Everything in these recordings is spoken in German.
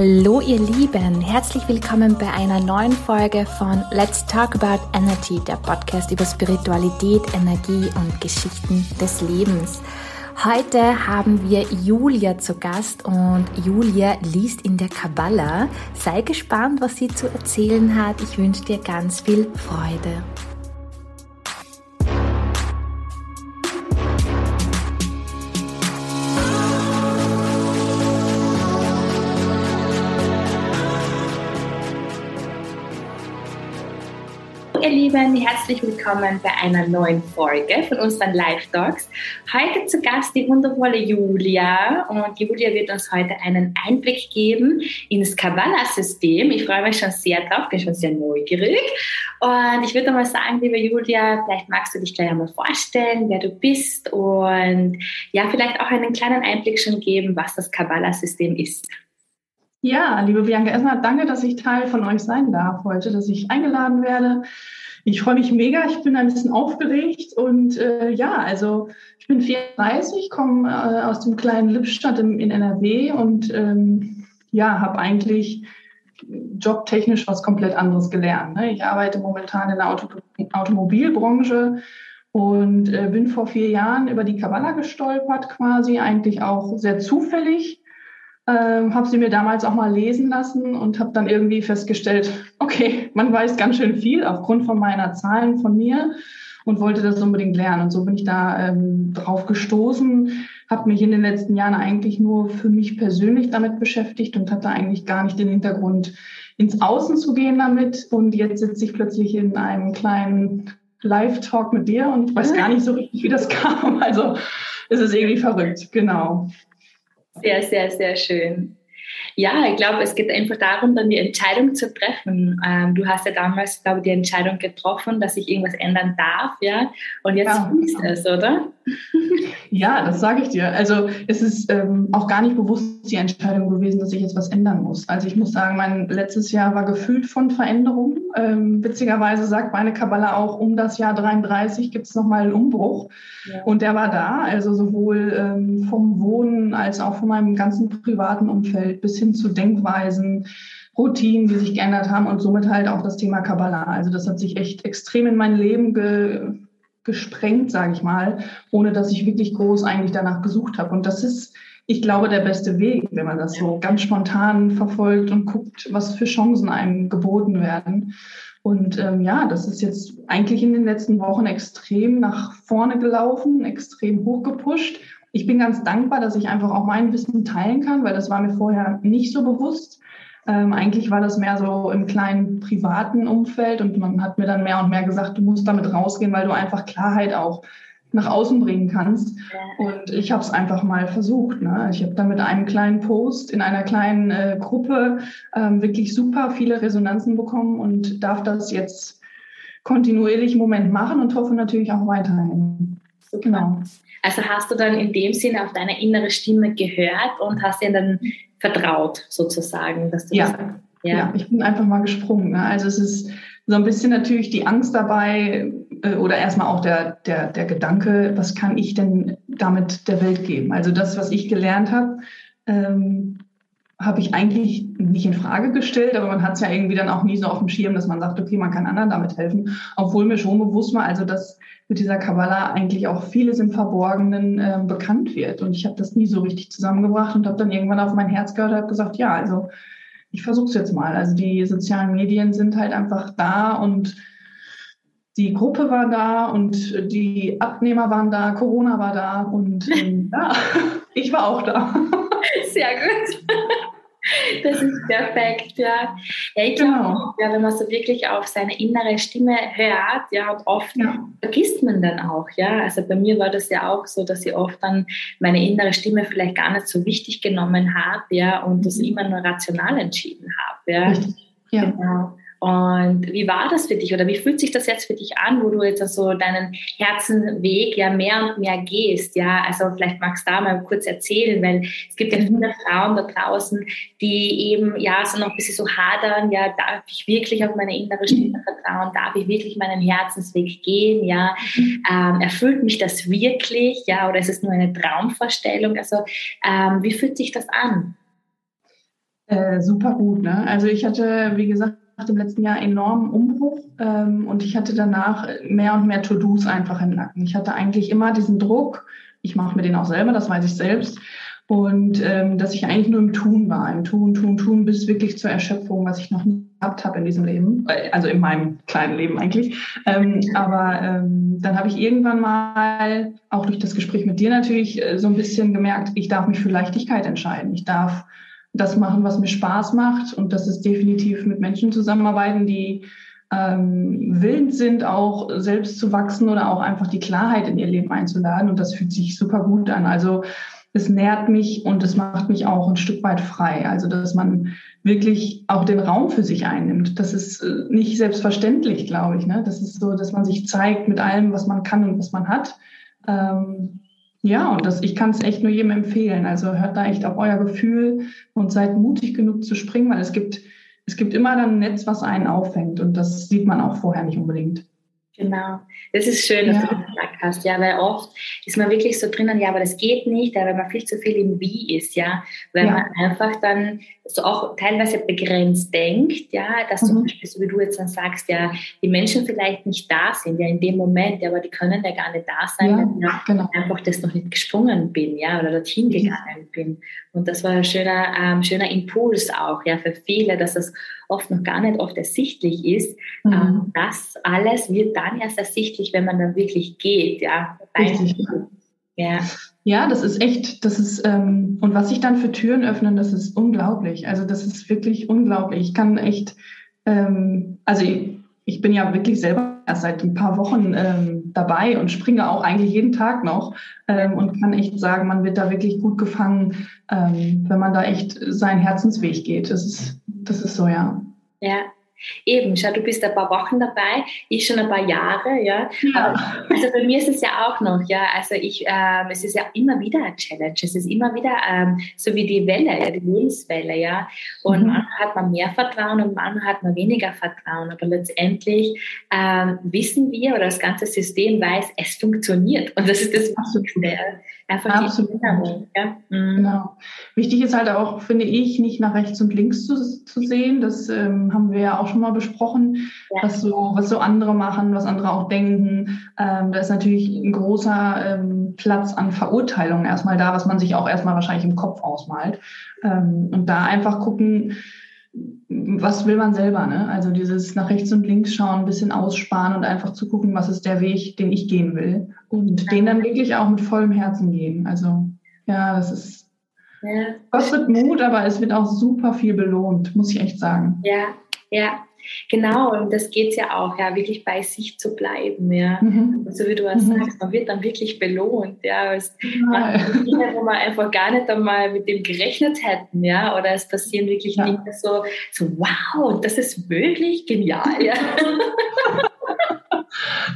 Hallo ihr Lieben, herzlich willkommen bei einer neuen Folge von Let's Talk About Energy, der Podcast über Spiritualität, Energie und Geschichten des Lebens. Heute haben wir Julia zu Gast und Julia liest in der Kabbala. Sei gespannt, was sie zu erzählen hat. Ich wünsche dir ganz viel Freude. Lieben, herzlich willkommen bei einer neuen Folge von unseren Live Talks. Heute zu Gast die wundervolle Julia und Julia wird uns heute einen Einblick geben ins Kabbalah-System. Ich freue mich schon sehr drauf, bin schon sehr neugierig und ich würde mal sagen, liebe Julia, vielleicht magst du dich gleich einmal vorstellen, wer du bist und ja, vielleicht auch einen kleinen Einblick schon geben, was das Kabbalah-System ist. Ja, liebe Bianca, erstmal danke, dass ich Teil von euch sein darf heute, dass ich eingeladen werde. Ich freue mich mega, ich bin ein bisschen aufgeregt und äh, ja, also ich bin 34, komme äh, aus dem kleinen Lippstadt im, in NRW und ähm, ja, habe eigentlich jobtechnisch was komplett anderes gelernt. Ne? Ich arbeite momentan in der Auto Automobilbranche und äh, bin vor vier Jahren über die Kabbala gestolpert, quasi eigentlich auch sehr zufällig ähm, habe sie mir damals auch mal lesen lassen und habe dann irgendwie festgestellt, okay, man weiß ganz schön viel aufgrund von meiner Zahlen von mir und wollte das unbedingt lernen. Und so bin ich da ähm, drauf gestoßen, habe mich in den letzten Jahren eigentlich nur für mich persönlich damit beschäftigt und hatte eigentlich gar nicht den Hintergrund, ins Außen zu gehen damit. Und jetzt sitze ich plötzlich in einem kleinen Live-Talk mit dir und weiß gar nicht so richtig, wie das kam. Also es ist irgendwie verrückt, genau. Sehr, sehr, sehr schön. Ja, ich glaube, es geht einfach darum, dann die Entscheidung zu treffen. Ähm, du hast ja damals, glaube ich, die Entscheidung getroffen, dass sich irgendwas ändern darf, ja. Und jetzt ja. fließt es, oder? Ja, das sage ich dir. Also es ist ähm, auch gar nicht bewusst die Entscheidung gewesen, dass ich jetzt was ändern muss. Also ich muss sagen, mein letztes Jahr war gefüllt von Veränderungen. Ähm, witzigerweise sagt meine Kabbala auch, um das Jahr 33 gibt es nochmal einen Umbruch. Ja. Und der war da, also sowohl ähm, vom Wohnen als auch von meinem ganzen privaten Umfeld bis hin zu Denkweisen, Routinen, die sich geändert haben und somit halt auch das Thema Kabbala. Also das hat sich echt extrem in mein Leben ge gesprengt, sage ich mal, ohne dass ich wirklich groß eigentlich danach gesucht habe. Und das ist, ich glaube, der beste Weg, wenn man das so ganz spontan verfolgt und guckt, was für Chancen einem geboten werden. Und ähm, ja, das ist jetzt eigentlich in den letzten Wochen extrem nach vorne gelaufen, extrem hochgepusht. Ich bin ganz dankbar, dass ich einfach auch mein Wissen teilen kann, weil das war mir vorher nicht so bewusst. Ähm, eigentlich war das mehr so im kleinen privaten Umfeld und man hat mir dann mehr und mehr gesagt, du musst damit rausgehen, weil du einfach Klarheit auch nach außen bringen kannst. Und ich habe es einfach mal versucht. Ne? Ich habe dann mit einem kleinen Post in einer kleinen äh, Gruppe ähm, wirklich super viele Resonanzen bekommen und darf das jetzt kontinuierlich im Moment machen und hoffe natürlich auch weiterhin. Genau. Also hast du dann in dem Sinne auf deine innere Stimme gehört und hast ihr dann vertraut, sozusagen, dass du ja. Das, ja. ja, ich bin einfach mal gesprungen. Ne? Also es ist so ein bisschen natürlich die Angst dabei äh, oder erstmal auch der, der, der Gedanke, was kann ich denn damit der Welt geben? Also das, was ich gelernt habe, ähm, habe ich eigentlich nicht in Frage gestellt, aber man hat es ja irgendwie dann auch nie so auf dem Schirm, dass man sagt, okay, man kann anderen damit helfen, obwohl mir schon bewusst war, also dass mit dieser Kabbala eigentlich auch vieles im Verborgenen äh, bekannt wird. Und ich habe das nie so richtig zusammengebracht und habe dann irgendwann auf mein Herz gehört und habe gesagt, ja, also ich versuche es jetzt mal. Also die sozialen Medien sind halt einfach da und die Gruppe war da und die Abnehmer waren da, Corona war da und ähm, ja, ich war auch da. Sehr gut. Das ist perfekt, ja. Ja, ich glaube, genau. ja, wenn man so wirklich auf seine innere Stimme hört, ja, und oft ja. vergisst man dann auch, ja. Also bei mir war das ja auch so, dass ich oft dann meine innere Stimme vielleicht gar nicht so wichtig genommen habe, ja, und das mhm. immer nur rational entschieden habe, ja. Richtig. Ja. Genau. Und wie war das für dich oder wie fühlt sich das jetzt für dich an, wo du jetzt so deinen Herzenweg ja mehr und mehr gehst? Ja, also vielleicht magst du da mal kurz erzählen, weil es gibt ja viele Frauen da draußen, die eben ja so noch ein bisschen so hadern, ja, darf ich wirklich auf meine innere Stimme vertrauen? Darf ich wirklich meinen Herzensweg gehen? Ja, ähm, erfüllt mich das wirklich? Ja, oder ist es nur eine Traumvorstellung? Also, ähm, wie fühlt sich das an? Äh, super gut. Ne? Also ich hatte, wie gesagt, dem letzten Jahr enormen Umbruch ähm, und ich hatte danach mehr und mehr To-Dos einfach im Nacken. Ich hatte eigentlich immer diesen Druck, ich mache mir den auch selber, das weiß ich selbst, und ähm, dass ich eigentlich nur im Tun war, im Tun, Tun, Tun, bis wirklich zur Erschöpfung, was ich noch nie gehabt habe in diesem Leben, äh, also in meinem kleinen Leben eigentlich. Ähm, aber ähm, dann habe ich irgendwann mal, auch durch das Gespräch mit dir natürlich, äh, so ein bisschen gemerkt, ich darf mich für Leichtigkeit entscheiden. Ich darf das machen, was mir Spaß macht. Und das ist definitiv mit Menschen zusammenarbeiten, die ähm, willens sind, auch selbst zu wachsen oder auch einfach die Klarheit in ihr Leben einzuladen. Und das fühlt sich super gut an. Also es nährt mich und es macht mich auch ein Stück weit frei. Also, dass man wirklich auch den Raum für sich einnimmt. Das ist äh, nicht selbstverständlich, glaube ich. Ne? Das ist so, dass man sich zeigt mit allem, was man kann und was man hat. Ähm, ja, und das, ich kann es echt nur jedem empfehlen. Also hört da echt auf euer Gefühl und seid mutig genug zu springen, weil es gibt, es gibt immer dann ein Netz, was einen auffängt. Und das sieht man auch vorher nicht unbedingt. Genau. Das ist schön, dass ja. du das gesagt hast, ja, weil oft ist man wirklich so drinnen, ja, aber das geht nicht, weil man viel zu viel im Wie ist, ja, weil ja. man einfach dann so auch teilweise begrenzt denkt, ja, dass mhm. zum Beispiel, so wie du jetzt dann sagst, ja, die Menschen vielleicht nicht da sind, ja, in dem Moment, ja, aber die können ja gar nicht da sein, ja, wenn ich genau. einfach das noch nicht gesprungen bin, ja, oder dorthin gegangen bin. Und das war ein schöner, ähm, schöner Impuls auch, ja, für viele, dass es oft noch gar nicht oft ersichtlich ist. Mhm. Ähm, das alles wird dann erst ersichtlich, wenn man dann wirklich geht, ja. Richtig. Ja. Ja, das ist echt, das ist, ähm, und was sich dann für Türen öffnen, das ist unglaublich. Also das ist wirklich unglaublich. Ich kann echt, ähm, also ich, ich bin ja wirklich selber erst seit ein paar Wochen ähm, dabei und springe auch eigentlich jeden Tag noch ähm, und kann echt sagen, man wird da wirklich gut gefangen, ähm, wenn man da echt seinen Herzensweg geht. Das ist, das ist so, ja. Ja, Eben, schau, du bist ein paar Wochen dabei, ich schon ein paar Jahre, ja. ja. Also bei mir ist es ja auch noch, ja. Also ich, ähm, es ist ja immer wieder eine Challenge. Es ist immer wieder ähm, so wie die Welle, ja, die Lebenswelle, ja. Und mhm. manchmal hat man mehr Vertrauen und manchmal hat man weniger Vertrauen. Aber letztendlich ähm, wissen wir oder das ganze System weiß, es funktioniert. Und das ist das Wichtigste. Einfach Absolut. die Erinnerung. Ja? Mhm. Genau. Wichtig ist halt auch, finde ich, nicht nach rechts und links zu, zu sehen. Das ähm, haben wir ja auch schon mal besprochen, ja. was, so, was so andere machen, was andere auch denken. Ähm, da ist natürlich ein großer ähm, Platz an Verurteilung erstmal da, was man sich auch erstmal wahrscheinlich im Kopf ausmalt. Ähm, und da einfach gucken, was will man selber, ne? Also dieses nach rechts und links schauen, ein bisschen aussparen und einfach zu gucken, was ist der Weg, den ich gehen will. Und ja. den dann wirklich auch mit vollem Herzen gehen. Also ja, das ist ja. kostet Mut, aber es wird auch super viel belohnt, muss ich echt sagen. Ja, ja. Genau, und das geht es ja auch, ja, wirklich bei sich zu bleiben, ja. Mhm. So wie du es mhm. sagst, man wird dann wirklich belohnt, ja. Es ja. Dinge, wo man einfach gar nicht einmal mit dem gerechnet hätten, ja. Oder es passieren wirklich ja. Dinge so, so, wow, das ist wirklich genial, ja.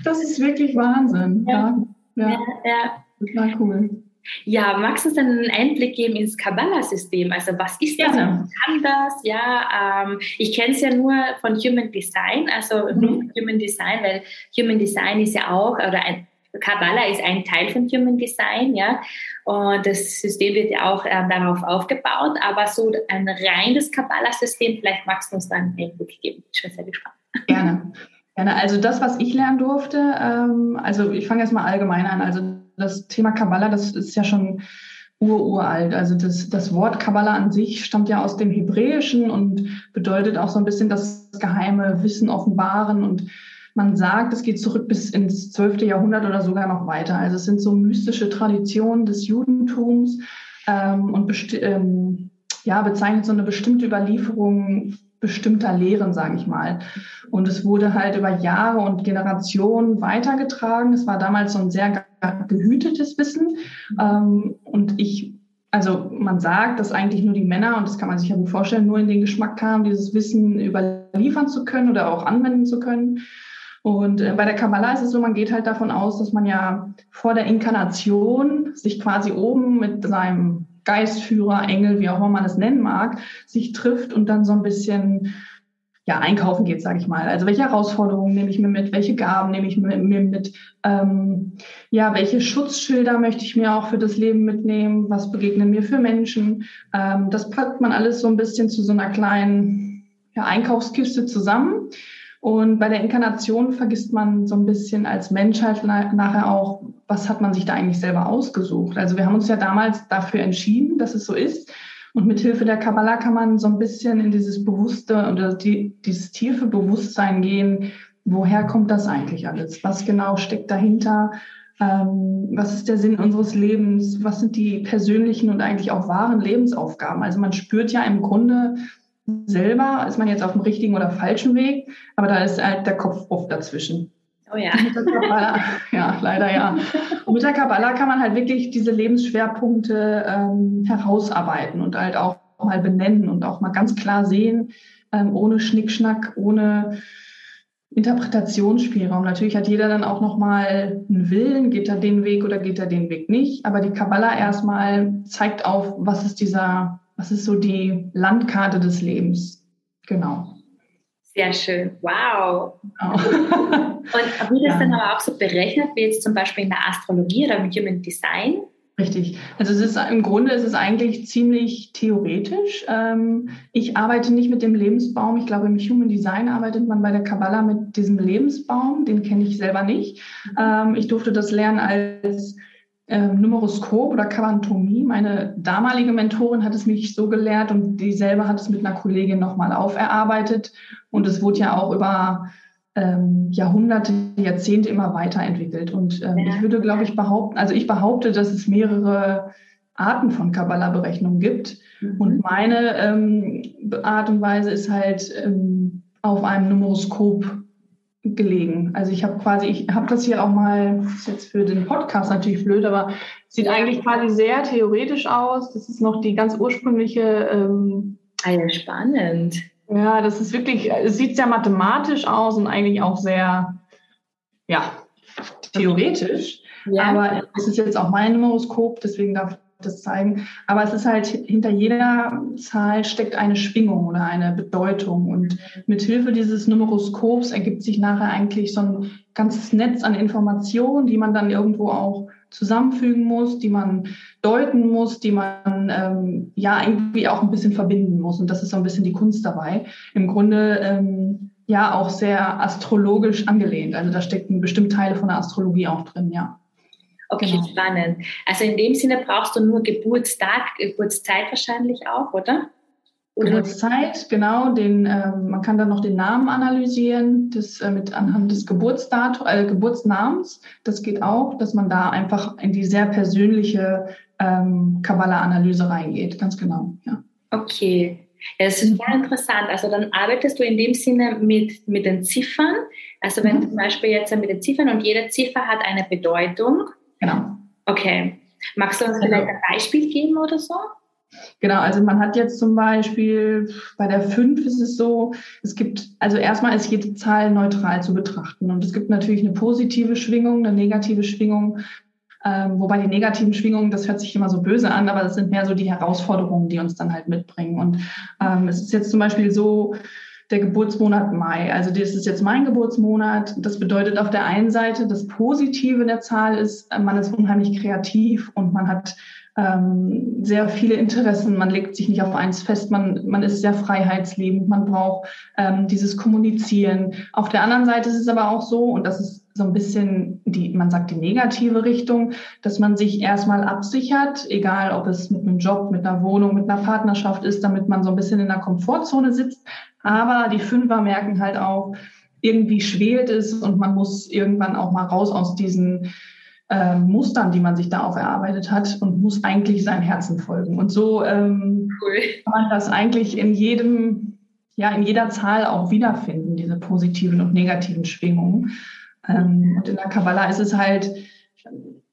das ist wirklich Wahnsinn, ja. Ja, ja. ja. Total cool. Ja, magst du uns einen Einblick geben ins Kabbalah-System? Also was ist das? Ja. Kann das? Ja, ähm, ich kenne es ja nur von Human Design, also mhm. nur Human Design, weil Human Design ist ja auch, oder ein, Kabbalah ist ein Teil von Human Design, ja, und das System wird ja auch ähm, darauf aufgebaut, aber so ein reines Kabbalah-System, vielleicht magst du uns da einen Einblick geben. Ich bin sehr gespannt. Gerne. Gerne. Also das, was ich lernen durfte, ähm, also ich fange erstmal allgemein an. Also das Thema Kabbalah, das ist ja schon ururalt. Also das, das Wort Kabbalah an sich stammt ja aus dem Hebräischen und bedeutet auch so ein bisschen das geheime Wissen offenbaren. Und man sagt, es geht zurück bis ins 12. Jahrhundert oder sogar noch weiter. Also es sind so mystische Traditionen des Judentums ähm, und ähm, ja, bezeichnet so eine bestimmte Überlieferung bestimmter Lehren, sage ich mal. Und es wurde halt über Jahre und Generationen weitergetragen. Es war damals so ein sehr gehütetes Wissen. Ähm, und ich, also man sagt, dass eigentlich nur die Männer, und das kann man sich ja gut vorstellen, nur in den Geschmack kamen, dieses Wissen überliefern zu können oder auch anwenden zu können. Und äh, bei der Kabbalah ist es so, man geht halt davon aus, dass man ja vor der Inkarnation sich quasi oben mit seinem Geistführer, Engel, wie auch immer man es nennen mag, sich trifft und dann so ein bisschen ja, einkaufen geht, sage ich mal. Also welche Herausforderungen nehme ich mir mit, welche Gaben nehme ich mir mit, ähm, ja, welche Schutzschilder möchte ich mir auch für das Leben mitnehmen, was begegnen mir für Menschen. Ähm, das packt man alles so ein bisschen zu so einer kleinen ja, Einkaufskiste zusammen. Und bei der Inkarnation vergisst man so ein bisschen als Menschheit nachher auch, was hat man sich da eigentlich selber ausgesucht. Also wir haben uns ja damals dafür entschieden, dass es so ist. Und mit Hilfe der Kabbalah kann man so ein bisschen in dieses bewusste oder die, dieses tiefe Bewusstsein gehen, woher kommt das eigentlich alles? Was genau steckt dahinter? Ähm, was ist der Sinn unseres Lebens? Was sind die persönlichen und eigentlich auch wahren Lebensaufgaben? Also man spürt ja im Grunde selber, ist man jetzt auf dem richtigen oder falschen Weg, aber da ist halt der Kopf oft dazwischen. Oh ja. ja, leider ja. Und mit der Kabbalah kann man halt wirklich diese Lebensschwerpunkte ähm, herausarbeiten und halt auch mal benennen und auch mal ganz klar sehen, ähm, ohne Schnickschnack, ohne Interpretationsspielraum. Natürlich hat jeder dann auch nochmal einen Willen, geht er den Weg oder geht er den Weg nicht. Aber die Kabbalah erstmal zeigt auf, was ist dieser, was ist so die Landkarte des Lebens. Genau. Sehr schön. Wow. Oh. Und wird das ja. dann aber auch so berechnet, wie jetzt zum Beispiel in der Astrologie oder im Human Design? Richtig. Also es ist im Grunde ist es eigentlich ziemlich theoretisch. Ähm, ich arbeite nicht mit dem Lebensbaum. Ich glaube, im Human Design arbeitet man bei der Kabbalah mit diesem Lebensbaum. Den kenne ich selber nicht. Ähm, ich durfte das lernen als ähm, Numeroskop oder Quantomie. Meine damalige Mentorin hat es mich so gelehrt und die selber hat es mit einer Kollegin nochmal auferarbeitet. Und es wurde ja auch über ähm, Jahrhunderte, Jahrzehnte immer weiterentwickelt. Und ähm, ja. ich würde, glaube ich, behaupten, also ich behaupte, dass es mehrere Arten von Kabbalah-Berechnungen gibt. Mhm. Und meine ähm, Art und Weise ist halt ähm, auf einem Numeroskop gelegen. Also ich habe quasi, ich habe das hier auch mal, das ist jetzt für den Podcast natürlich blöd, aber sieht eigentlich quasi sehr theoretisch aus. Das ist noch die ganz ursprüngliche. Ähm, ah ja, spannend. Ja, das ist wirklich, es sieht sehr mathematisch aus und eigentlich auch sehr, ja, theoretisch. Ja. Aber es ist jetzt auch mein Horoskop, deswegen darf das zeigen. Aber es ist halt, hinter jeder Zahl steckt eine Schwingung oder eine Bedeutung. Und mit Hilfe dieses Numeroskops ergibt sich nachher eigentlich so ein ganzes Netz an Informationen, die man dann irgendwo auch zusammenfügen muss, die man deuten muss, die man ähm, ja irgendwie auch ein bisschen verbinden muss. Und das ist so ein bisschen die Kunst dabei. Im Grunde ähm, ja auch sehr astrologisch angelehnt. Also da stecken bestimmt Teile von der Astrologie auch drin, ja. Okay, genau. spannend. Also in dem Sinne brauchst du nur Geburtstag, Geburtszeit wahrscheinlich auch, oder? Oder? Geburtszeit, genau. Den, äh, man kann dann noch den Namen analysieren, das äh, mit anhand des Geburtsdatum, äh, Geburtsnamens. Das geht auch, dass man da einfach in die sehr persönliche ähm, Kabbalah-Analyse reingeht. Ganz genau, ja. Okay. Ja, das ist sehr interessant. Also dann arbeitest du in dem Sinne mit, mit den Ziffern. Also wenn mhm. zum Beispiel jetzt mit den Ziffern und jede Ziffer hat eine Bedeutung. Genau. Okay. Magst du uns vielleicht also ein Beispiel geben oder so? Genau, also man hat jetzt zum Beispiel bei der 5 ist es so, es gibt, also erstmal ist jede Zahl neutral zu betrachten und es gibt natürlich eine positive Schwingung, eine negative Schwingung, ähm, wobei die negativen Schwingungen, das hört sich immer so böse an, aber das sind mehr so die Herausforderungen, die uns dann halt mitbringen. Und ähm, es ist jetzt zum Beispiel so, der Geburtsmonat Mai. Also das ist jetzt mein Geburtsmonat. Das bedeutet auf der einen Seite, das Positive der Zahl ist, man ist unheimlich kreativ und man hat ähm, sehr viele Interessen. Man legt sich nicht auf eins fest. Man, man ist sehr freiheitsliebend. Man braucht ähm, dieses Kommunizieren. Auf der anderen Seite ist es aber auch so, und das ist so ein bisschen die, man sagt die negative Richtung, dass man sich erstmal absichert, egal ob es mit einem Job, mit einer Wohnung, mit einer Partnerschaft ist, damit man so ein bisschen in der Komfortzone sitzt. Aber die Fünfer merken halt auch, irgendwie schwelt es und man muss irgendwann auch mal raus aus diesen äh, Mustern, die man sich da auch erarbeitet hat und muss eigentlich seinem Herzen folgen. Und so ähm, cool. kann man das eigentlich in jedem, ja, in jeder Zahl auch wiederfinden, diese positiven und negativen Schwingungen. Ähm, und in der Kabbalah ist es halt,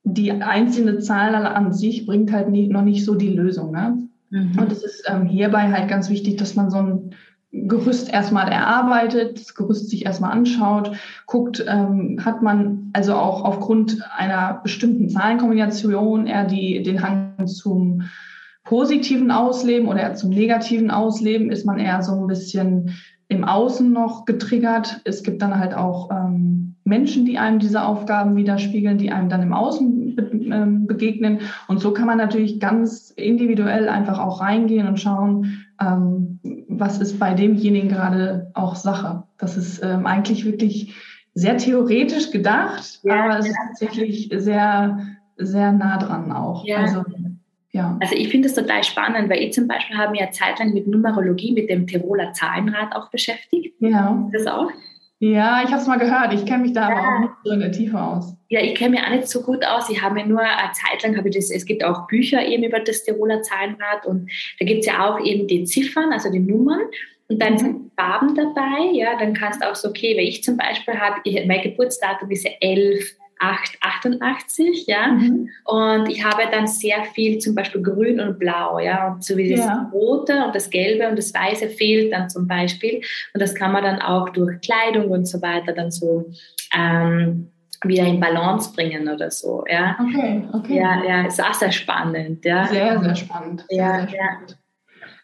die einzelne Zahl an sich bringt halt nie, noch nicht so die Lösung. Ne? Mhm. Und es ist ähm, hierbei halt ganz wichtig, dass man so ein Gerüst erstmal erarbeitet, das Gerüst sich erstmal anschaut, guckt, ähm, hat man also auch aufgrund einer bestimmten Zahlenkombination eher die, den Hang zum positiven Ausleben oder eher zum negativen Ausleben, ist man eher so ein bisschen im Außen noch getriggert. Es gibt dann halt auch ähm, Menschen, die einem diese Aufgaben widerspiegeln, die einem dann im Außen ähm, begegnen. Und so kann man natürlich ganz individuell einfach auch reingehen und schauen, ähm, was ist bei demjenigen gerade auch Sache. Das ist ähm, eigentlich wirklich sehr theoretisch gedacht, ja, aber es ist tatsächlich sehr, sehr nah dran auch. Ja. Also, ja. Also ich finde es total spannend, weil ich zum Beispiel habe mich ja zeitlang mit Numerologie, mit dem Tiroler Zahlenrad auch beschäftigt. Ja. Das auch? Ja, ich habe es mal gehört. Ich kenne mich da ja. aber auch nicht so in der Tiefe aus. Ja, ich kenne mich auch nicht so gut aus. Ich habe mir nur eine Zeit lang, habe ich das, es gibt auch Bücher eben über das Tiroler Zahlenrad und da gibt es ja auch eben die Ziffern, also die Nummern. Und dann mhm. sind Farben dabei, ja, dann kannst du auch so, okay, wenn ich zum Beispiel habe, mein Geburtsdatum ist ja 11, 8, 88, ja. Mhm. Und ich habe dann sehr viel zum Beispiel Grün und Blau, ja. Und so wie das ja. Rote und das Gelbe und das Weiße fehlt dann zum Beispiel. Und das kann man dann auch durch Kleidung und so weiter dann so ähm, wieder in Balance bringen oder so, ja. Okay, okay. Ja, ja, ist auch sehr spannend, ja. Sehr, sehr spannend. Sehr, ja, sehr spannend. ja.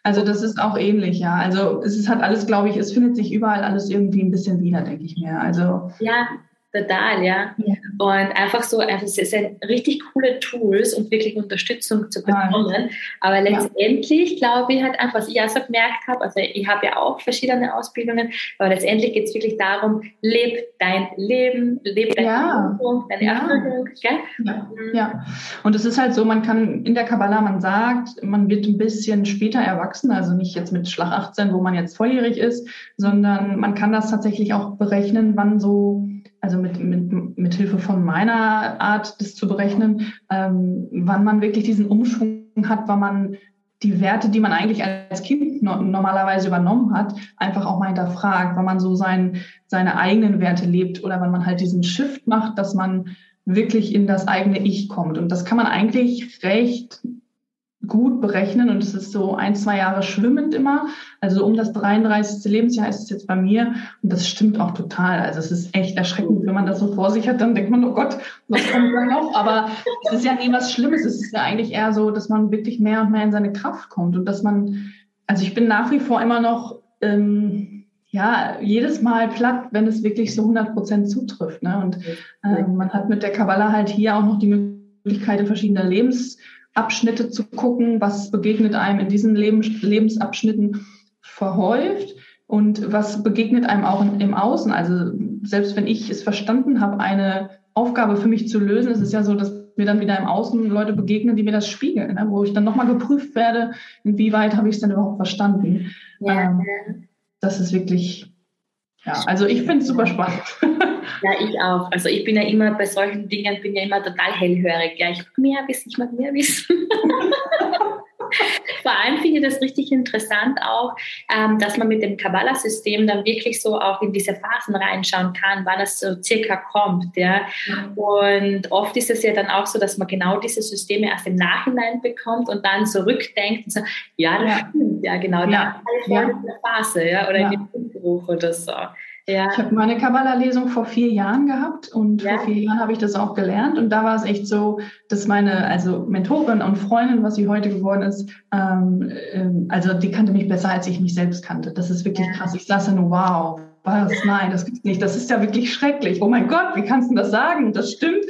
Also das ist auch ähnlich, ja. Also es halt alles, glaube ich, es findet sich überall alles irgendwie ein bisschen wieder, denke ich mir. Also ja, Total, ja. ja. Und einfach so, einfach, es sind richtig coole Tools, um wirklich Unterstützung zu bekommen. Aber letztendlich ja. glaube ich halt einfach, was ich auch so gemerkt habe, also ich habe ja auch verschiedene Ausbildungen, aber letztendlich geht es wirklich darum, leb dein Leben, leb deine ja. Erfüllung, deine Erfüllung. Ja. Mhm. ja, und es ist halt so, man kann in der Kabbala, man sagt, man wird ein bisschen später erwachsen, also nicht jetzt mit Schlag 18, wo man jetzt volljährig ist, sondern man kann das tatsächlich auch berechnen, wann so also mit, mit, mit Hilfe von meiner Art, das zu berechnen, ähm, wann man wirklich diesen Umschwung hat, wann man die Werte, die man eigentlich als Kind no normalerweise übernommen hat, einfach auch mal hinterfragt, wann man so sein, seine eigenen Werte lebt oder wenn man halt diesen Shift macht, dass man wirklich in das eigene Ich kommt. Und das kann man eigentlich recht gut berechnen und es ist so ein, zwei Jahre schwimmend immer. Also um das 33. Lebensjahr ist es jetzt bei mir und das stimmt auch total. Also es ist echt erschreckend, wenn man das so vor sich hat, dann denkt man, oh Gott, was kommt da noch? Aber es ist ja nie was Schlimmes. Es ist ja eigentlich eher so, dass man wirklich mehr und mehr in seine Kraft kommt und dass man, also ich bin nach wie vor immer noch, ähm, ja, jedes Mal platt, wenn es wirklich so 100 Prozent zutrifft. Ne? Und ähm, man hat mit der Kabbalah halt hier auch noch die Möglichkeit, in verschiedene Lebens Abschnitte zu gucken, was begegnet einem in diesen Lebensabschnitten verhäuft und was begegnet einem auch im Außen. Also selbst wenn ich es verstanden habe, eine Aufgabe für mich zu lösen, ist es ja so, dass mir dann wieder im Außen Leute begegnen, die mir das spiegeln, ne? wo ich dann nochmal geprüft werde, inwieweit habe ich es denn überhaupt verstanden. Ja. Ähm, das ist wirklich, ja, also ich finde es super spannend. Ja, ich auch. Also ich bin ja immer bei solchen Dingen, bin ja immer total hellhörig. Ja, ich mag mehr wissen, ich mag mehr wissen. Vor allem finde ich das richtig interessant auch, ähm, dass man mit dem Kabbalah-System dann wirklich so auch in diese Phasen reinschauen kann, wann es so circa kommt. Ja. Und oft ist es ja dann auch so, dass man genau diese Systeme erst im Nachhinein bekommt und dann zurückdenkt und so, ja, das ja. stimmt, ja, genau, ja. da ja. in der Phase, ja, oder ja. in dem Buch oder so. Ja. Ich habe meine Kabbala-Lesung vor vier Jahren gehabt und ja. vor vier Jahren habe ich das auch gelernt. Und da war es echt so, dass meine, also Mentorin und Freundin, was sie heute geworden ist, ähm, ähm, also die kannte mich besser, als ich mich selbst kannte. Das ist wirklich ja. krass. Ich saß nur, wow, was? Nein, das gibt's nicht. Das ist ja wirklich schrecklich. Oh mein Gott, wie kannst du das sagen? Das stimmt.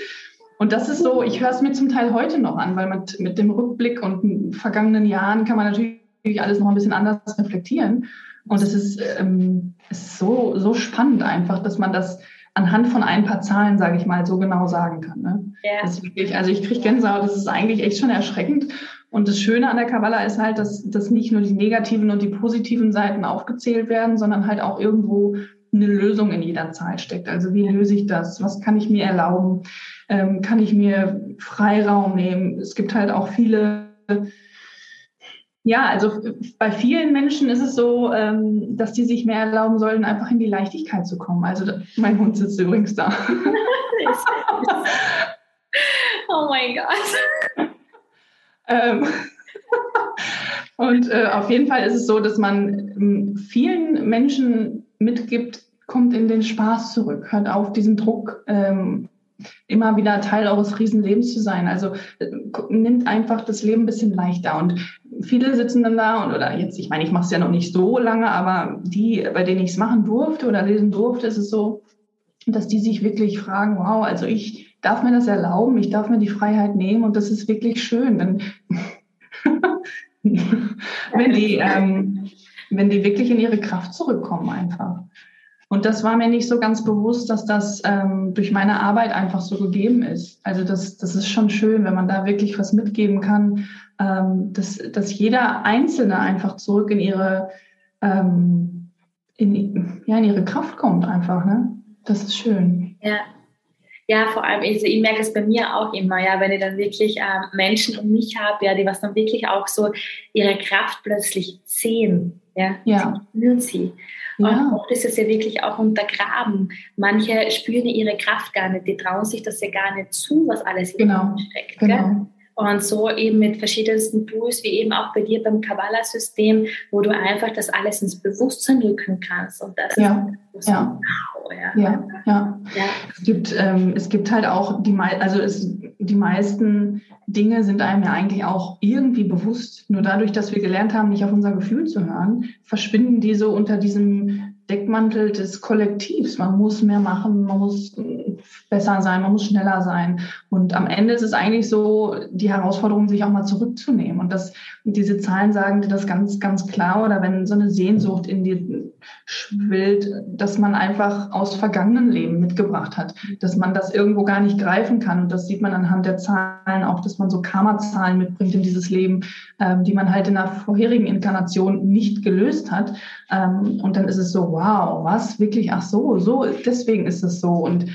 Und das ist so, ich höre es mir zum Teil heute noch an, weil mit, mit dem Rückblick und vergangenen Jahren kann man natürlich alles noch ein bisschen anders reflektieren. Und es ist, ähm, es ist so, so spannend einfach, dass man das anhand von ein paar Zahlen, sage ich mal, so genau sagen kann. Ne? Ja. Das ist wirklich, also ich kriege Gänsehaut, das ist eigentlich echt schon erschreckend. Und das Schöne an der Kabbala ist halt, dass, dass nicht nur die negativen und die positiven Seiten aufgezählt werden, sondern halt auch irgendwo eine Lösung in jeder Zahl steckt. Also wie löse ich das? Was kann ich mir erlauben? Ähm, kann ich mir Freiraum nehmen? Es gibt halt auch viele ja, also bei vielen Menschen ist es so, ähm, dass die sich mehr erlauben sollen, einfach in die Leichtigkeit zu kommen. Also mein Hund sitzt übrigens da. oh mein Gott. ähm, und äh, auf jeden Fall ist es so, dass man ähm, vielen Menschen mitgibt, kommt in den Spaß zurück, hört auf, diesen Druck immer wieder Teil eures Riesenlebens zu sein. Also äh, nimmt einfach das Leben ein bisschen leichter. Und viele sitzen dann da und oder jetzt, ich meine, ich mache es ja noch nicht so lange, aber die, bei denen ich es machen durfte oder lesen durfte, ist es so, dass die sich wirklich fragen, wow, also ich darf mir das erlauben, ich darf mir die Freiheit nehmen und das ist wirklich schön. Wenn, wenn, die, ähm, wenn die wirklich in ihre Kraft zurückkommen einfach. Und das war mir nicht so ganz bewusst, dass das ähm, durch meine Arbeit einfach so gegeben ist. Also das, das ist schon schön, wenn man da wirklich was mitgeben kann, ähm, dass, dass jeder Einzelne einfach zurück in ihre, ähm, in, ja, in ihre Kraft kommt einfach. Ne? Das ist schön. Ja. Ja, vor allem, also ich merke es bei mir auch immer, ja, wenn ich dann wirklich äh, Menschen um mich habe, ja, die was dann wirklich auch so ihre Kraft plötzlich sehen, ja, ja. sie spüren sie. Ja. Und oft ist es ja wirklich auch untergraben. Manche spüren ihre Kraft gar nicht, die trauen sich das ja gar nicht zu, was alles in genau. steckt. Genau. Gell? Und so eben mit verschiedensten Tools, wie eben auch bei dir beim Kabbalah-System, wo du einfach das alles ins Bewusstsein rücken kannst. Und das ja. ist ja. wow. Ja, ja. ja. ja. Es, gibt, ähm, es gibt halt auch die, also es, die meisten Dinge sind einem ja eigentlich auch irgendwie bewusst. Nur dadurch, dass wir gelernt haben, nicht auf unser Gefühl zu hören, verschwinden die so unter diesem Deckmantel des Kollektivs. Man muss mehr machen, man muss besser sein, man muss schneller sein. Und am Ende ist es eigentlich so die Herausforderung, sich auch mal zurückzunehmen. Und das, und diese Zahlen sagen dir das ganz, ganz klar. Oder wenn so eine Sehnsucht in dir schwillt, dass man einfach aus vergangenen Leben mitgebracht hat, dass man das irgendwo gar nicht greifen kann. Und das sieht man anhand der Zahlen auch, dass man so Karma-Zahlen mitbringt in dieses Leben, ähm, die man halt in der vorherigen Inkarnation nicht gelöst hat. Ähm, und dann ist es so, wow, was? Wirklich? Ach so, so, deswegen ist es so. Und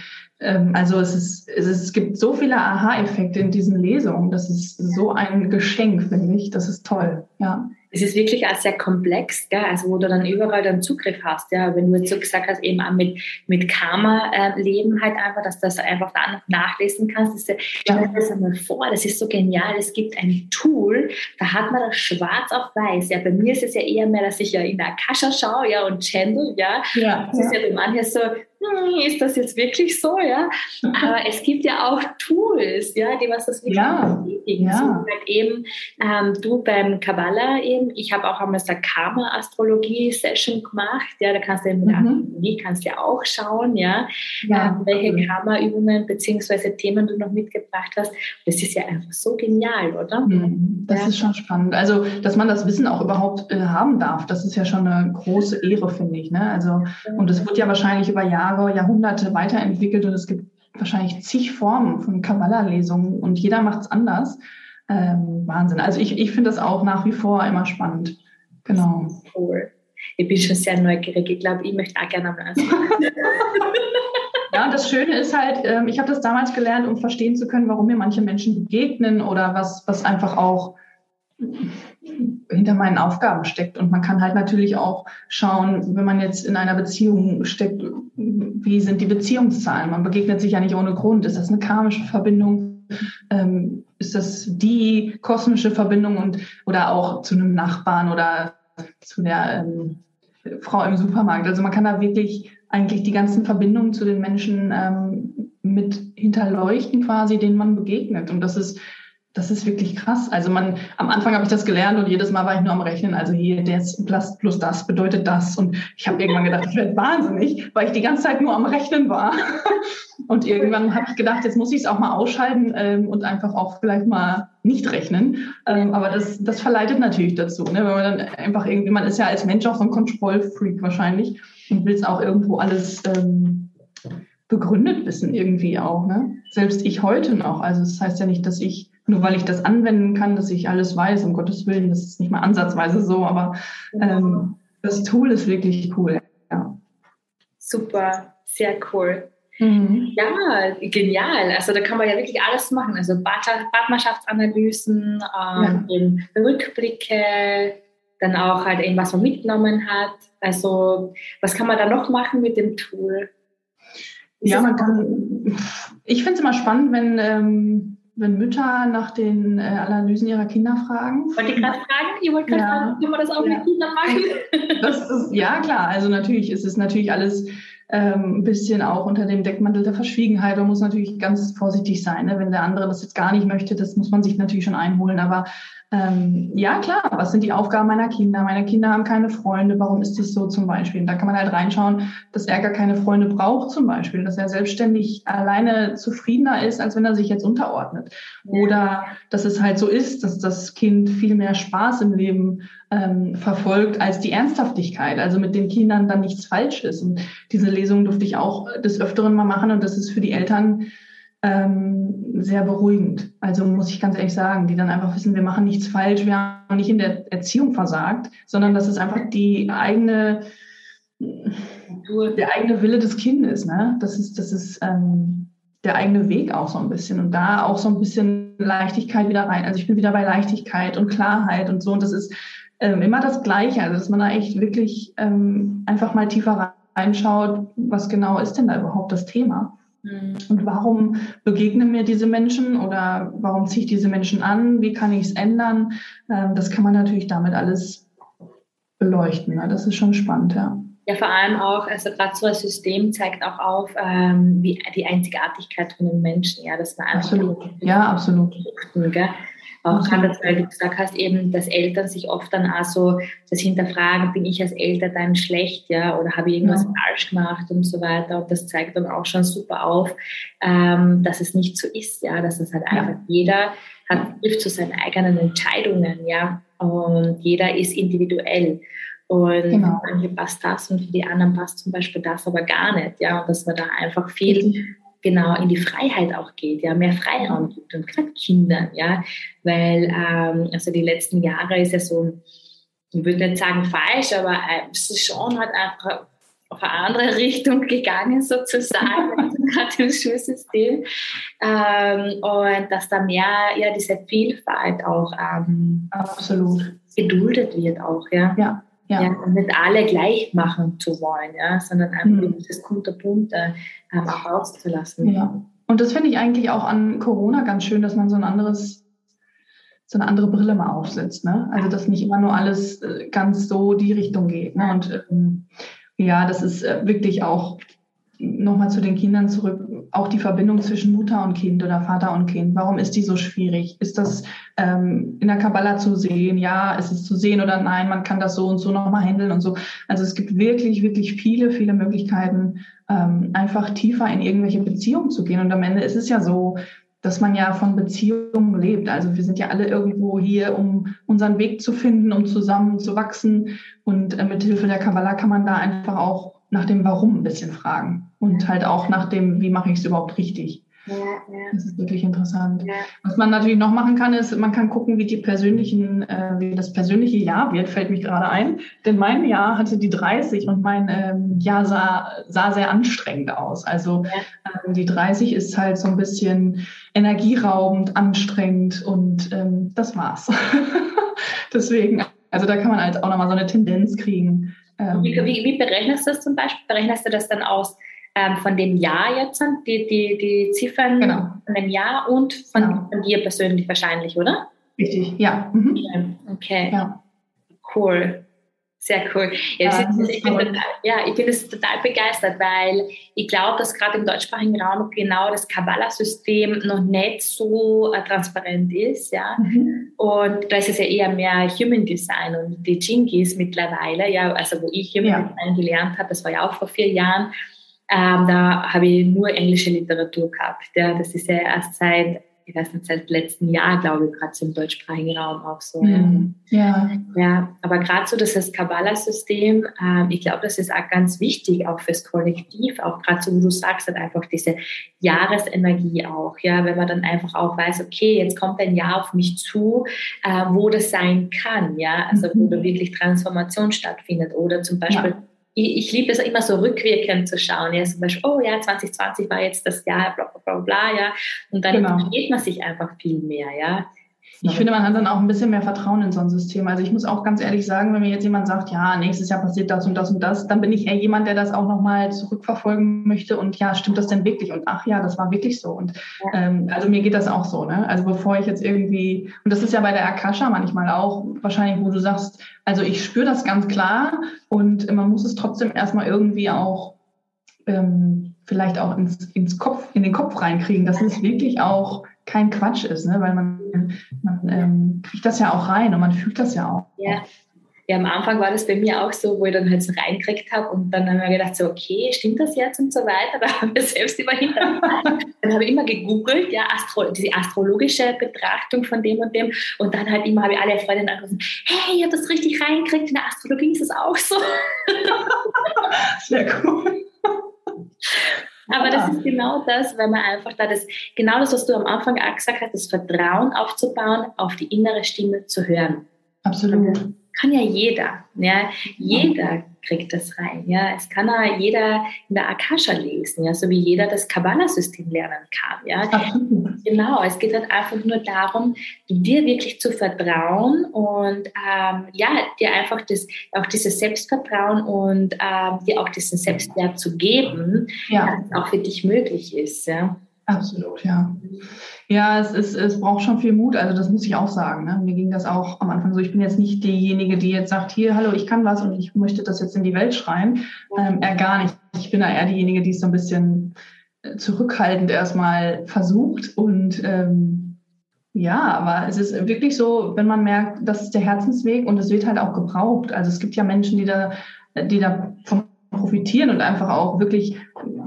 also es, ist, es, gibt so viele Aha-Effekte in diesen Lesungen. Das ist so ein Geschenk, finde ich. Das ist toll, ja es ist wirklich auch sehr komplex, gell? also wo du dann überall dann Zugriff hast. Ja? Wenn du jetzt so gesagt hast, eben auch mit, mit Karma-Leben äh, halt einfach, dass du das einfach da noch nachlesen kannst. Das ist, ja. Stell dir das einmal vor, das ist so genial. Es gibt ein Tool, da hat man das schwarz auf weiß. Ja, bei mir ist es ja eher mehr, dass ich ja in der Akasha schaue ja, und channel. Ja, ja das ja. ist ja bei manchen so, ist das jetzt wirklich so, ja? Aber es gibt ja auch Tools, ja, die was das wirklich ja. bestätigen. Ja. So halt eben ähm, du beim Kabbalah eben, ich habe auch einmal eine Karma-Astrologie-Session gemacht, ja, da kannst du eben mhm. Kannst ja auch schauen, ja, ja. Ähm, welche mhm. Karma-Übungen beziehungsweise Themen du noch mitgebracht hast. Das ist ja einfach so genial, oder? Mhm. Das ja. ist schon spannend. Also, dass man das Wissen auch überhaupt äh, haben darf, das ist ja schon eine große Ehre, finde ich. Ne? Also, und es wird ja wahrscheinlich über Jahre Jahre, Jahrhunderte weiterentwickelt und es gibt wahrscheinlich zig Formen von Kabbalah-Lesungen und jeder macht es anders. Ähm, Wahnsinn. Also ich, ich finde das auch nach wie vor immer spannend. Genau. Cool. Ich bin schon sehr neugierig. Ich glaube, ich möchte auch gerne mal Ja, und das Schöne ist halt, ähm, ich habe das damals gelernt, um verstehen zu können, warum mir manche Menschen begegnen oder was, was einfach auch hinter meinen Aufgaben steckt. Und man kann halt natürlich auch schauen, wenn man jetzt in einer Beziehung steckt, wie sind die Beziehungszahlen? Man begegnet sich ja nicht ohne Grund. Ist das eine karmische Verbindung? Ähm, ist das die kosmische Verbindung und oder auch zu einem Nachbarn oder zu der ähm, Frau im Supermarkt? Also man kann da wirklich eigentlich die ganzen Verbindungen zu den Menschen ähm, mit hinterleuchten quasi, denen man begegnet. Und das ist das ist wirklich krass. Also man, am Anfang habe ich das gelernt und jedes Mal war ich nur am Rechnen. Also hier, das plus, plus das bedeutet das. Und ich habe irgendwann gedacht, ich werde wahnsinnig, weil ich die ganze Zeit nur am Rechnen war. Und irgendwann habe ich gedacht, jetzt muss ich es auch mal ausschalten ähm, und einfach auch vielleicht mal nicht rechnen. Ähm, aber das, das verleitet natürlich dazu, ne? wenn man dann einfach irgendwie, man ist ja als Mensch auch so ein Kontrollfreak wahrscheinlich und will es auch irgendwo alles ähm, begründet wissen irgendwie auch. Ne? Selbst ich heute noch. Also das heißt ja nicht, dass ich nur weil ich das anwenden kann, dass ich alles weiß, um Gottes Willen, das ist nicht mal ansatzweise so, aber ähm, das Tool ist wirklich cool. Ja. Super, sehr cool. Mhm. Ja, genial. Also da kann man ja wirklich alles machen. Also Partnerschaftsanalysen, ähm, ja. Rückblicke, dann auch halt eben, was man mitgenommen hat. Also was kann man da noch machen mit dem Tool? Ist ja, man kann. Ich finde es immer spannend, wenn ähm, wenn Mütter nach den äh, Analysen ihrer Kinder fragen. Wollte ich gerade fragen? Ich wollte gerade ja. fragen, können wir das auch ja. mit Kindern machen? Das ist, ja, klar. Also natürlich ist es natürlich alles ähm, ein bisschen auch unter dem Deckmantel der Verschwiegenheit. Man muss natürlich ganz vorsichtig sein. Ne? Wenn der andere das jetzt gar nicht möchte, das muss man sich natürlich schon einholen. Aber ähm, ja klar, was sind die Aufgaben meiner Kinder? Meine Kinder haben keine Freunde, warum ist das so zum Beispiel? Und da kann man halt reinschauen, dass er gar keine Freunde braucht zum Beispiel, dass er selbstständig alleine zufriedener ist, als wenn er sich jetzt unterordnet. Oder dass es halt so ist, dass das Kind viel mehr Spaß im Leben ähm, verfolgt als die Ernsthaftigkeit. Also mit den Kindern dann nichts falsch ist. Und diese Lesung durfte ich auch des Öfteren mal machen und das ist für die Eltern ähm, sehr beruhigend. Also muss ich ganz ehrlich sagen, die dann einfach wissen, wir machen nichts falsch, wir haben nicht in der Erziehung versagt, sondern das ist einfach die eigene, der eigene Wille des Kindes. Ne? Das ist, das ist ähm, der eigene Weg auch so ein bisschen und da auch so ein bisschen Leichtigkeit wieder rein. Also ich bin wieder bei Leichtigkeit und Klarheit und so und das ist ähm, immer das Gleiche, also dass man da echt wirklich ähm, einfach mal tiefer reinschaut, was genau ist denn da überhaupt das Thema. Und warum begegnen mir diese Menschen oder warum ziehe ich diese Menschen an? Wie kann ich es ändern? Ähm, das kann man natürlich damit alles beleuchten. Ne? Das ist schon spannend, ja. Ja, vor allem auch, also gerade so ein System zeigt auch auf, ähm, wie die Einzigartigkeit von den Menschen, ja, dass man einfach absolut. ja, absolut. Gell? Auch gerade, weil du gesagt hast, eben, dass Eltern sich oft dann auch so das hinterfragen, bin ich als Elter dann schlecht, ja, oder habe ich irgendwas ja. falsch gemacht und so weiter. Und das zeigt dann auch schon super auf, ähm, dass es nicht so ist, ja, dass es halt ja. einfach jeder hat, trifft zu seinen eigenen Entscheidungen, ja, und jeder ist individuell. Und genau. für manche passt das und für die anderen passt zum Beispiel das aber gar nicht, ja, und dass man da einfach viel genau in die Freiheit auch geht, ja, mehr Freiraum gibt und gerade Kindern, ja, weil ähm, also die letzten Jahre ist ja so, ich würde nicht sagen falsch, aber äh, es ist schon halt einfach auf eine andere Richtung gegangen sozusagen, gerade im Schulsystem ähm, und dass da mehr ja diese Vielfalt auch ähm, absolut geduldet wird auch, ja. Ja. Ja. ja. und nicht alle gleich machen zu wollen, ja, sondern einfach mhm. dieses kunterbunte ähm, auch auszulassen. Ja. Und das finde ich eigentlich auch an Corona ganz schön, dass man so ein anderes, so eine andere Brille mal aufsetzt. Ne? Also dass nicht immer nur alles äh, ganz so die Richtung geht. Ne? Und ähm, ja, das ist äh, wirklich auch nochmal zu den Kindern zurück, auch die Verbindung zwischen Mutter und Kind oder Vater und Kind. Warum ist die so schwierig? Ist das ähm, in der Kabbala zu sehen? Ja, ist es zu sehen oder nein? Man kann das so und so nochmal handeln und so. Also es gibt wirklich, wirklich viele, viele Möglichkeiten, ähm, einfach tiefer in irgendwelche Beziehungen zu gehen. Und am Ende ist es ja so, dass man ja von Beziehungen lebt. Also wir sind ja alle irgendwo hier, um unseren Weg zu finden, um zusammen zu wachsen. Und äh, mit Hilfe der Kabbala kann man da einfach auch nach dem Warum ein bisschen fragen und halt auch nach dem, wie mache ich es überhaupt richtig. Ja, ja. Das ist wirklich interessant. Ja. Was man natürlich noch machen kann, ist, man kann gucken, wie die persönlichen, äh, wie das persönliche Jahr wird, fällt mich gerade ein. Denn mein Jahr hatte die 30 und mein ähm, Jahr sah, sah sehr anstrengend aus. Also ähm, die 30 ist halt so ein bisschen energieraubend, anstrengend und ähm, das war's. Deswegen, also da kann man halt auch nochmal so eine Tendenz kriegen. Ähm, wie, wie, wie berechnest du das zum Beispiel? Berechnest du das dann aus ähm, von dem Jahr jetzt, die, die, die Ziffern genau. von dem Jahr und von, genau. von, dir persönlich wahrscheinlich, oder? Richtig, ja. Mhm. Okay. Ja. Cool. Sehr cool. Ja, ja, ist, ich, bin total, ja ich bin das total begeistert, weil ich glaube, dass gerade im deutschsprachigen Raum genau das Kabbalah-System noch nicht so äh, transparent ist. Ja? Mhm. Und da ist es ja eher mehr Human Design und die Jingis mittlerweile, ja, also wo ich Human ja. Design gelernt habe, das war ja auch vor vier Jahren, ähm, da habe ich nur englische Literatur gehabt. Ja. Das ist ja erst seit, ich weiß nicht, seit letztem Jahr, glaube ich, gerade im deutschsprachigen Raum auch so. Mhm. Ja. ja, aber gerade so das, das Kabbalah-System, ähm, ich glaube, das ist auch ganz wichtig, auch fürs Kollektiv, auch gerade so, wie du sagst, halt einfach diese Jahresenergie auch, ja, wenn man dann einfach auch weiß, okay, jetzt kommt ein Jahr auf mich zu, äh, wo das sein kann, ja, also wo mhm. da wirklich Transformation stattfindet oder zum Beispiel ja ich, ich liebe es immer so rückwirkend zu schauen. Ja, zum Beispiel, oh ja, 2020 war jetzt das Jahr, bla bla bla, bla ja. Und dann genau. versteht man sich einfach viel mehr, ja. Ich finde, man hat dann auch ein bisschen mehr Vertrauen in so ein System. Also ich muss auch ganz ehrlich sagen, wenn mir jetzt jemand sagt, ja, nächstes Jahr passiert das und das und das, dann bin ich eher jemand, der das auch nochmal zurückverfolgen möchte und ja, stimmt das denn wirklich? Und ach ja, das war wirklich so. Und ähm, also mir geht das auch so, ne? Also bevor ich jetzt irgendwie, und das ist ja bei der Akasha manchmal auch wahrscheinlich, wo du sagst, also ich spüre das ganz klar und man muss es trotzdem erstmal irgendwie auch ähm, vielleicht auch ins, ins Kopf, in den Kopf reinkriegen, dass es wirklich auch kein Quatsch ist, ne? weil man Man ähm, kriegt das ja auch rein und man fühlt das ja auch. Ja ja, am Anfang war das bei mir auch so, wo ich dann halt so reingekriegt habe und dann haben wir gedacht, so, okay, stimmt das jetzt und so weiter. Da haben wir selbst immer hinterfragt. dann habe ich immer gegoogelt, ja, Astro diese astrologische Betrachtung von dem und dem. Und dann halt immer habe ich alle Freundinnen angerufen, hey, ihr habt das richtig reingekriegt, in der Astrologie ist es auch so. Sehr cool. Aber das ist genau das, weil man einfach da das, genau das, was du am Anfang auch gesagt hast, das Vertrauen aufzubauen, auf die innere Stimme zu hören. Absolut kann ja jeder. Ja, jeder kriegt das rein. Ja, es kann ja jeder in der Akasha lesen, ja, so wie jeder das Kabbalah-System lernen kann. Ja, genau. Es geht halt einfach nur darum, dir wirklich zu vertrauen und ähm, ja, dir einfach das, auch dieses Selbstvertrauen und ähm, dir auch diesen Selbstwert zu geben, ja. dass es auch für dich möglich ist. Ja. Absolut, ja. Ja, es, ist, es braucht schon viel Mut, also das muss ich auch sagen. Ne? Mir ging das auch am Anfang so. Ich bin jetzt nicht diejenige, die jetzt sagt, hier, hallo, ich kann was und ich möchte das jetzt in die Welt schreien. Ähm, eher gar nicht. Ich bin da eher diejenige, die es so ein bisschen zurückhaltend erstmal versucht. Und ähm, ja, aber es ist wirklich so, wenn man merkt, das ist der Herzensweg und es wird halt auch gebraucht. Also es gibt ja Menschen, die da, die da vom profitieren und einfach auch wirklich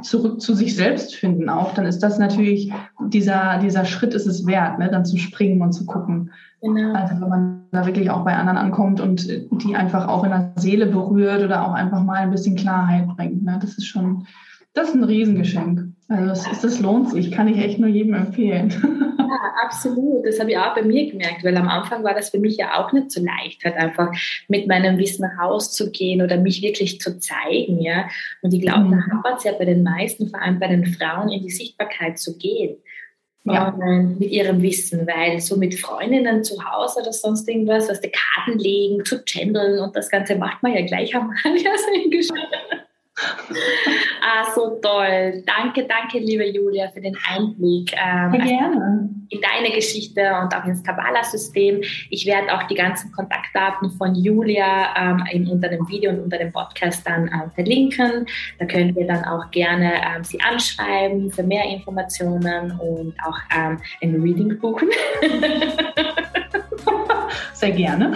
zurück zu sich selbst finden auch, dann ist das natürlich, dieser, dieser Schritt ist es wert, ne, dann zu springen und zu gucken. Genau. Also wenn man da wirklich auch bei anderen ankommt und die einfach auch in der Seele berührt oder auch einfach mal ein bisschen Klarheit bringt. Ne, das ist schon, das ist ein Riesengeschenk. Also das, das lohnt sich, kann ich echt nur jedem empfehlen. Ja, absolut. Das habe ich auch bei mir gemerkt, weil am Anfang war das für mich ja auch nicht so leicht, halt einfach mit meinem Wissen rauszugehen oder mich wirklich zu zeigen, ja. Und ich glaube, mhm. da hapert es ja bei den meisten, vor allem bei den Frauen, in die Sichtbarkeit zu gehen. Ja. Und mit ihrem Wissen, weil so mit Freundinnen zu Hause oder sonst irgendwas, was die Karten legen, zu channeln und das Ganze macht man ja gleich am Anfang ah, so toll. Danke, danke, liebe Julia, für den Einblick ähm, gerne. in deine Geschichte und auch ins Kabbalah-System. Ich werde auch die ganzen Kontaktdaten von Julia ähm, unter dem Video und unter dem Podcast dann ähm, verlinken. Da könnt ihr dann auch gerne ähm, sie anschreiben für mehr Informationen und auch ähm, ein Reading buchen. Sehr gerne.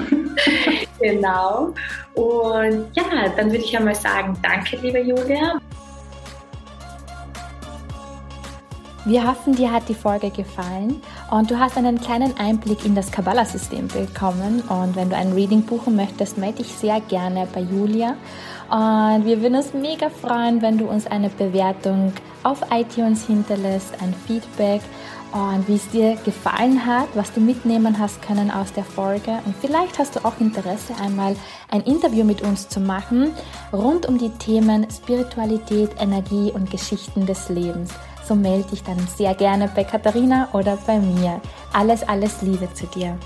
genau. Und ja, dann würde ich einmal sagen, danke, liebe Julia. Wir hoffen, dir hat die Folge gefallen und du hast einen kleinen Einblick in das Kabbalah-System bekommen. Und wenn du ein Reading buchen möchtest, melde dich sehr gerne bei Julia. Und wir würden uns mega freuen, wenn du uns eine Bewertung auf iTunes hinterlässt, ein Feedback und wie es dir gefallen hat, was du mitnehmen hast können aus der Folge. Und vielleicht hast du auch Interesse, einmal ein Interview mit uns zu machen rund um die Themen Spiritualität, Energie und Geschichten des Lebens. So melde dich dann sehr gerne bei Katharina oder bei mir. Alles, alles Liebe zu dir.